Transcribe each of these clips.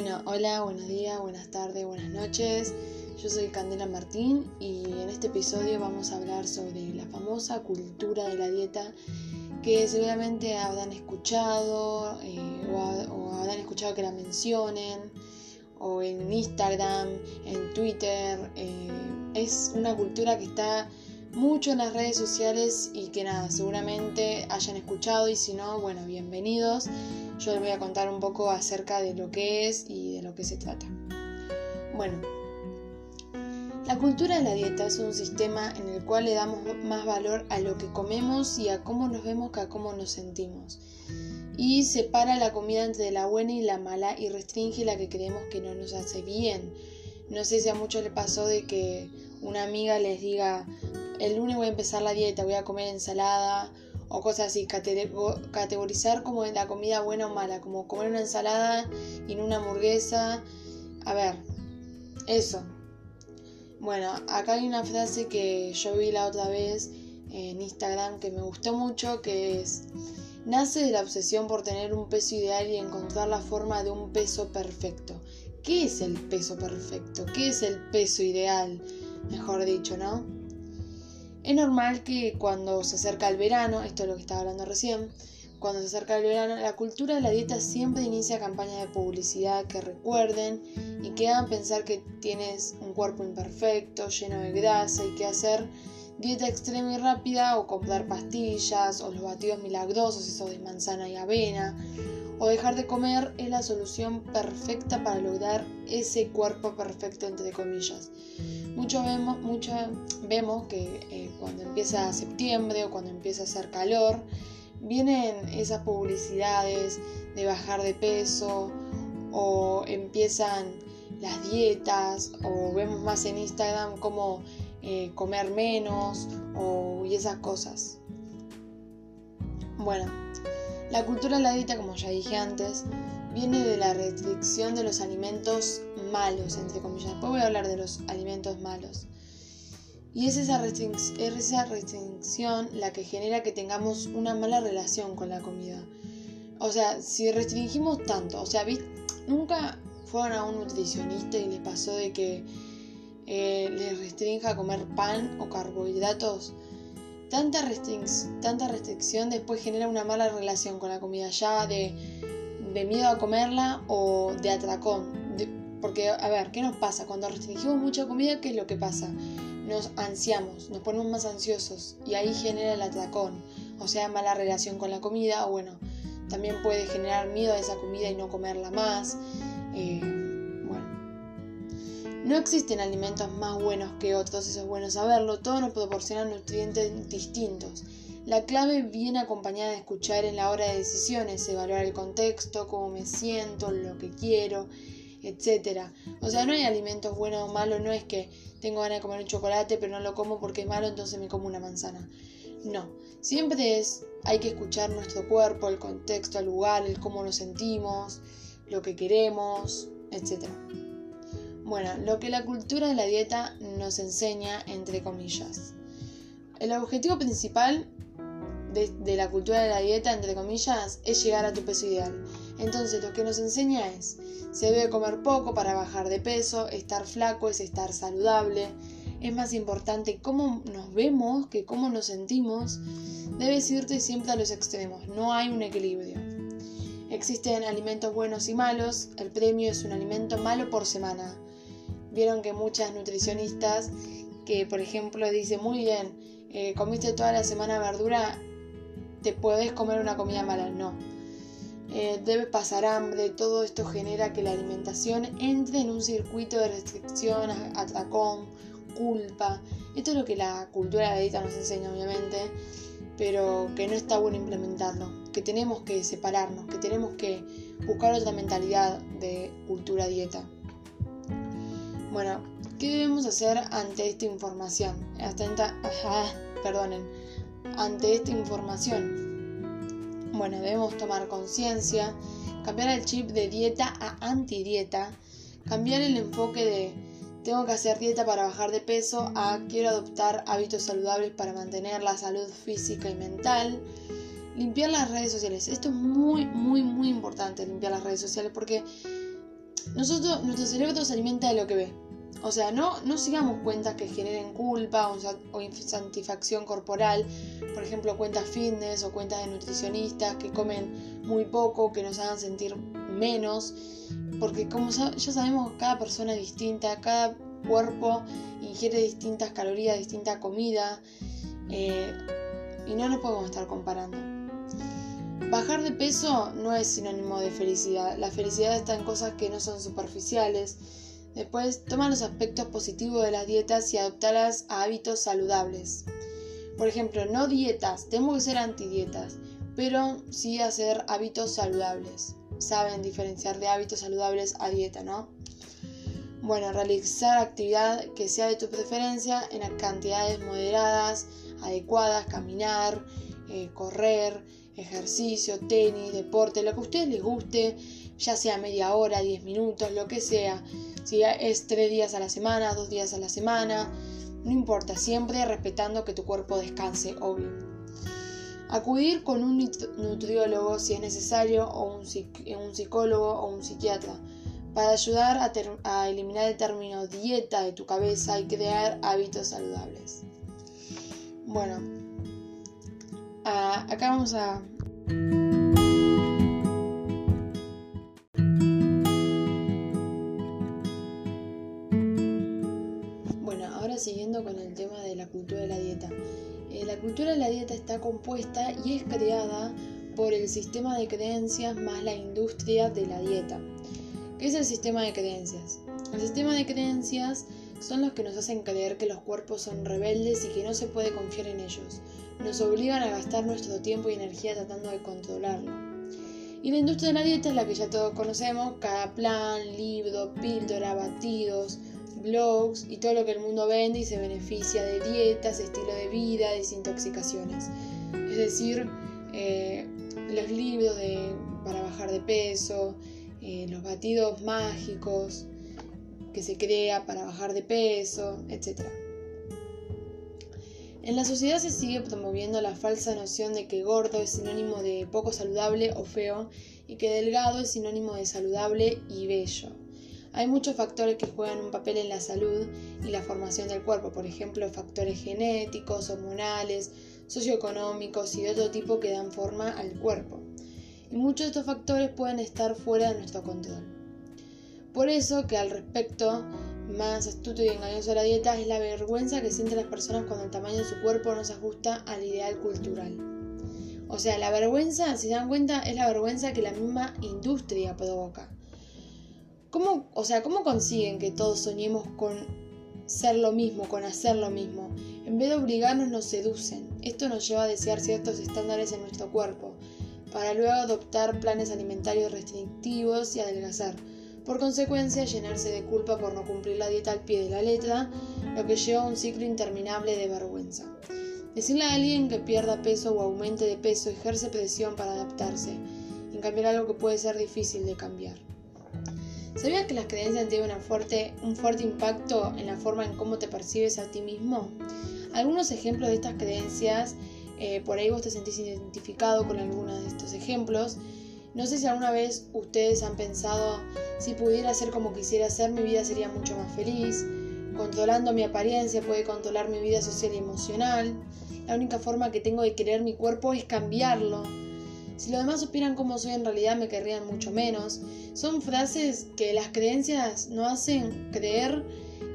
Bueno, hola, buenos días, buenas tardes, buenas noches. Yo soy Candela Martín y en este episodio vamos a hablar sobre la famosa cultura de la dieta que seguramente habrán escuchado eh, o, habrán escuchado que la mencionen o en Instagram, en Twitter. Eh, es una cultura que está mucho en las redes sociales y que nada, seguramente hayan escuchado y si no, bueno, bienvenidos. Yo les voy a contar un poco acerca de lo que es y de lo que se trata. Bueno, la cultura de la dieta es un sistema en el cual le damos más valor a lo que comemos y a cómo nos vemos que a cómo nos sentimos. Y separa la comida entre la buena y la mala y restringe la que creemos que no nos hace bien. No sé si a muchos les pasó de que una amiga les diga, el lunes voy a empezar la dieta, voy a comer ensalada o cosas así, categorizar como la comida buena o mala, como comer una ensalada y no una hamburguesa. A ver, eso. Bueno, acá hay una frase que yo vi la otra vez en Instagram que me gustó mucho, que es, nace de la obsesión por tener un peso ideal y encontrar la forma de un peso perfecto. ¿Qué es el peso perfecto? ¿Qué es el peso ideal? Mejor dicho, ¿no? Es normal que cuando se acerca el verano, esto es lo que estaba hablando recién, cuando se acerca el verano, la cultura de la dieta siempre inicia campañas de publicidad que recuerden y que hagan pensar que tienes un cuerpo imperfecto, lleno de grasa y que hacer dieta extrema y rápida o comprar pastillas o los batidos milagrosos, esos de manzana y avena, o dejar de comer es la solución perfecta para lograr ese cuerpo perfecto entre comillas. Mucho vemos, mucho vemos que eh, cuando empieza septiembre o cuando empieza a hacer calor, vienen esas publicidades de bajar de peso o empiezan las dietas o vemos más en Instagram como eh, comer menos o, y esas cosas. Bueno, la cultura de la dieta, como ya dije antes, viene de la restricción de los alimentos malos, entre comillas. Después voy a hablar de los alimentos malos. Y es esa, esa restricción la que genera que tengamos una mala relación con la comida. O sea, si restringimos tanto, o sea, nunca fueron a un nutricionista y les pasó de que eh, les restrinja comer pan o carbohidratos. Tanta, tanta restricción después genera una mala relación con la comida, ya de, de miedo a comerla o de atracón. Porque, a ver, ¿qué nos pasa? Cuando restringimos mucha comida, ¿qué es lo que pasa? Nos ansiamos, nos ponemos más ansiosos y ahí genera el atracón, o sea, mala relación con la comida, o bueno, también puede generar miedo a esa comida y no comerla más. Eh, no existen alimentos más buenos que otros, eso es bueno saberlo, todos nos proporcionan nutrientes distintos. La clave viene acompañada de escuchar en la hora de decisiones, evaluar el contexto, cómo me siento, lo que quiero, etc. O sea, no hay alimentos buenos o malos, no es que tengo ganas de comer un chocolate pero no lo como porque es malo, entonces me como una manzana. No, siempre es, hay que escuchar nuestro cuerpo, el contexto, el lugar, el cómo nos sentimos, lo que queremos, etc. Bueno, lo que la cultura de la dieta nos enseña, entre comillas. El objetivo principal de, la cultura de la dieta, entre comillas, es llegar a tu peso ideal. Entonces lo que nos enseña es, se debe comer poco para bajar de peso, estar flaco es estar saludable, es más importante cómo nos vemos que cómo nos sentimos, debes irte siempre a los extremos, no hay un equilibrio. Existen alimentos buenos y malos, el premio es un alimento malo por semana vieron que muchas nutricionistas que por ejemplo dicen muy bien, eh, comiste toda la semana verdura, te puedes comer una comida mala, no. Debe pasar hambre, todo esto genera que la alimentación entre en un circuito de restricción, atracón, culpa. Esto es lo que la cultura de la dieta nos enseña, obviamente, pero que no está bueno implementarlo, que tenemos que separarnos, que tenemos que buscar otra mentalidad de cultura dieta. Bueno, ¿qué debemos hacer ante esta información? perdonen, ante esta información. Bueno, debemos tomar conciencia, cambiar el chip de dieta a antidieta, cambiar el enfoque de tengo que hacer dieta para bajar de peso a quiero adoptar hábitos saludables para mantener la salud física y mental. Limpiar las redes sociales. Esto es muy, muy, muy importante, limpiar las redes sociales porque nosotros, nuestro cerebro se alimenta de lo que ve. O sea, no, no sigamos cuentas que generen culpa o, insatisfacción corporal, por ejemplo, cuentas fitness o cuentas de nutricionistas que comen muy poco, que nos hagan sentir menos, porque como ya sabemos, cada persona es distinta, cada cuerpo ingiere distintas calorías, distinta comida, eh, y no nos podemos estar comparando. Bajar de peso no es sinónimo de felicidad. La felicidad está en cosas que no son superficiales. Después, toma los aspectos positivos de las dietas y adoptarlas a hábitos saludables. Por ejemplo, no dietas, tenemos que ser antidietas, pero sí hacer hábitos saludables. Saben diferenciar de hábitos saludables a dieta, ¿no? Bueno, realizar actividad que sea de tu preferencia en cantidades moderadas, adecuadas, caminar, eh, correr, ejercicio, tenis, deporte, lo que a ustedes les guste, ya sea media hora, 10 minutos, lo que sea. Si es tres días a la semana, dos días a la semana, no importa, siempre respetando que tu cuerpo descanse, obvio. Acudir con un nutriólogo si es necesario, o un, un psicólogo o un psiquiatra, para ayudar a, a eliminar el término dieta de tu cabeza y crear hábitos saludables. Bueno, acá vamos a... dieta. Eh, la cultura de la dieta está compuesta y es creada por el sistema de creencias más la industria de la dieta. ¿Qué es el sistema de creencias? El sistema de creencias son los que nos hacen creer que los cuerpos son rebeldes y que no se puede confiar en ellos. Nos obligan a gastar nuestro tiempo y energía tratando de controlarlo. Y la industria de la dieta es la que ya todos conocemos, cada plan, libro, píldora, batidos, blogs y todo lo que el mundo vende y se beneficia de dietas, estilo de vida, desintoxicaciones. Es decir, eh, los libros para bajar de peso, eh, los batidos mágicos, que se crea para bajar de peso, etc. En la sociedad se sigue promoviendo la falsa noción de que gordo es sinónimo de poco saludable o feo y que delgado es sinónimo de saludable y bello. Hay muchos factores que juegan un papel en la salud y la formación del cuerpo, por ejemplo, factores genéticos, hormonales, socioeconómicos y de otro tipo que dan forma al cuerpo. Y muchos de estos factores pueden estar fuera de nuestro control. Por eso que al respecto más astuto y engañoso de la dieta es la vergüenza que sienten las personas cuando el tamaño de su cuerpo no se ajusta al ideal cultural. O sea, la vergüenza, si se dan cuenta, es la vergüenza que la misma industria provoca. ¿Cómo, o sea, ¿cómo consiguen que todos soñemos con ser lo mismo, con hacer lo mismo? En vez de obligarnos, nos seducen. Esto nos lleva a desear ciertos estándares en nuestro cuerpo, para luego adoptar planes alimentarios restrictivos y adelgazar por consecuencia, llenarse de culpa por no cumplir la dieta al pie de la letra, lo que lleva a un ciclo interminable de vergüenza. Decirle a alguien que pierda peso o aumente de peso ejerce presión para adaptarse, en cambiar algo que puede ser difícil de cambiar. ¿Sabías que las creencias tienen fuerte, un fuerte impacto en la forma en cómo te percibes a ti mismo? Algunos ejemplos de estas creencias, eh, por ahí vos te sentís identificado con algunos de estos ejemplos, no sé si alguna vez ustedes han pensado, si pudiera ser como quisiera ser, mi vida sería mucho más feliz. Controlando mi apariencia puede controlar mi vida social y emocional. La única forma que tengo de querer mi cuerpo es cambiarlo. Si los demás opinan como soy en realidad me querrían mucho menos. Son frases que las creencias no hacen creer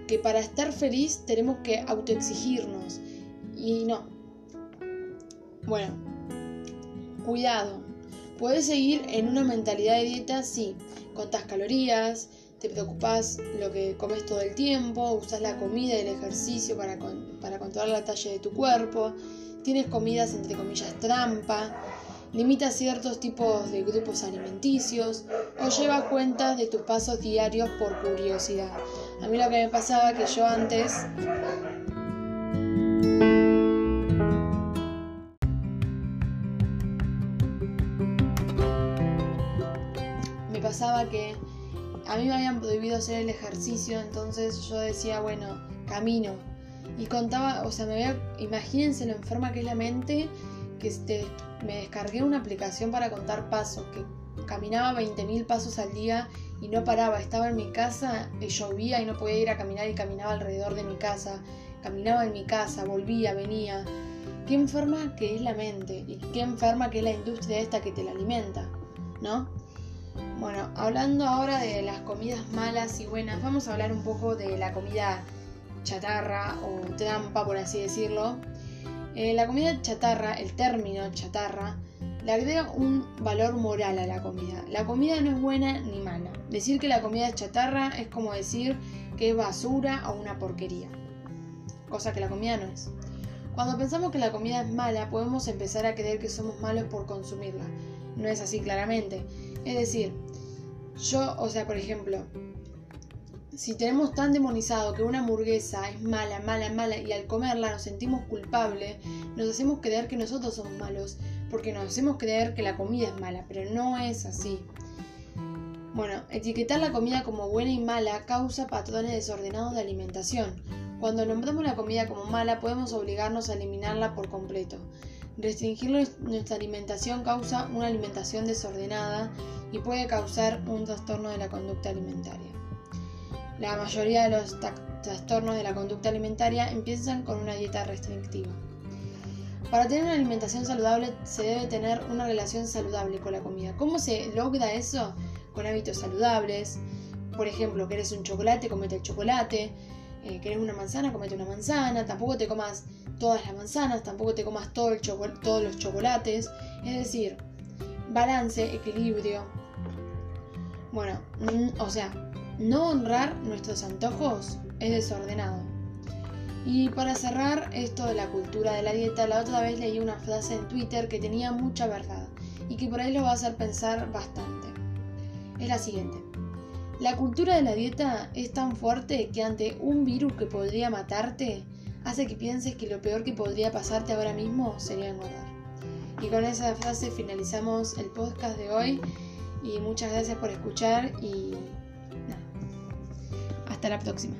que para estar feliz tenemos que autoexigirnos. Y no. Bueno, cuidado. Puedes seguir en una mentalidad de dieta si contás calorías, te preocupas lo que comes todo el tiempo, usas la comida y el ejercicio para, para controlar la talla de tu cuerpo, tienes comidas entre comillas trampa, limitas ciertos tipos de grupos alimenticios o llevas cuentas de tus pasos diarios por curiosidad. A mí lo que me pasaba que yo antes pasaba que a mí me habían prohibido hacer el ejercicio, entonces yo decía, bueno, camino. Y contaba, o sea, me veía, imagínense lo enferma que es la mente, que este, me descargué una aplicación para contar pasos, que caminaba 20.000 pasos al día y no paraba, estaba en mi casa, y llovía y no podía ir a caminar y caminaba alrededor de mi casa, caminaba en mi casa, volvía, venía. Qué enferma que es la mente y qué enferma que es la industria esta que te la alimenta, ¿no? Bueno, hablando ahora de las comidas malas y buenas, vamos a hablar un poco de la comida chatarra o trampa, por así decirlo. Eh, la comida chatarra, el término chatarra, le agrega un valor moral a la comida. La comida no es buena ni mala. Decir que la comida es chatarra es como decir que es basura o una porquería. Cosa que la comida no es. Cuando pensamos que la comida es mala, podemos empezar a creer que somos malos por consumirla. No es así claramente. Es decir, yo, o sea, por ejemplo, si tenemos tan demonizado que una hamburguesa es mala, mala, mala y al comerla nos sentimos culpables, nos hacemos creer que nosotros somos malos, porque nos hacemos creer que la comida es mala, pero no es así. Bueno, etiquetar la comida como buena y mala causa patrones desordenados de alimentación. Cuando nombramos la comida como mala podemos obligarnos a eliminarla por completo. Restringir nuestra alimentación causa una alimentación desordenada y puede causar un trastorno de la conducta alimentaria. La mayoría de los trastornos de la conducta alimentaria empiezan con una dieta restrictiva. Para tener una alimentación saludable se debe tener una relación saludable con la comida. ¿Cómo se logra eso? Con hábitos saludables. Por ejemplo, querés un chocolate, comete el chocolate. Eh, querés una manzana, comete una manzana. Tampoco te comas todas las manzanas, tampoco te comas todo el todos los chocolates. Es decir, balance, equilibrio. Bueno, o sea, no honrar nuestros antojos es desordenado. Y para cerrar esto de la cultura de la dieta, la otra vez leí una frase en Twitter que tenía mucha verdad y que por ahí lo va a hacer pensar bastante. Es la siguiente. La cultura de la dieta es tan fuerte que ante un virus que podría matarte, hace que pienses que lo peor que podría pasarte ahora mismo sería engordar. Y con esa frase finalizamos el podcast de hoy y muchas gracias por escuchar y hasta la próxima.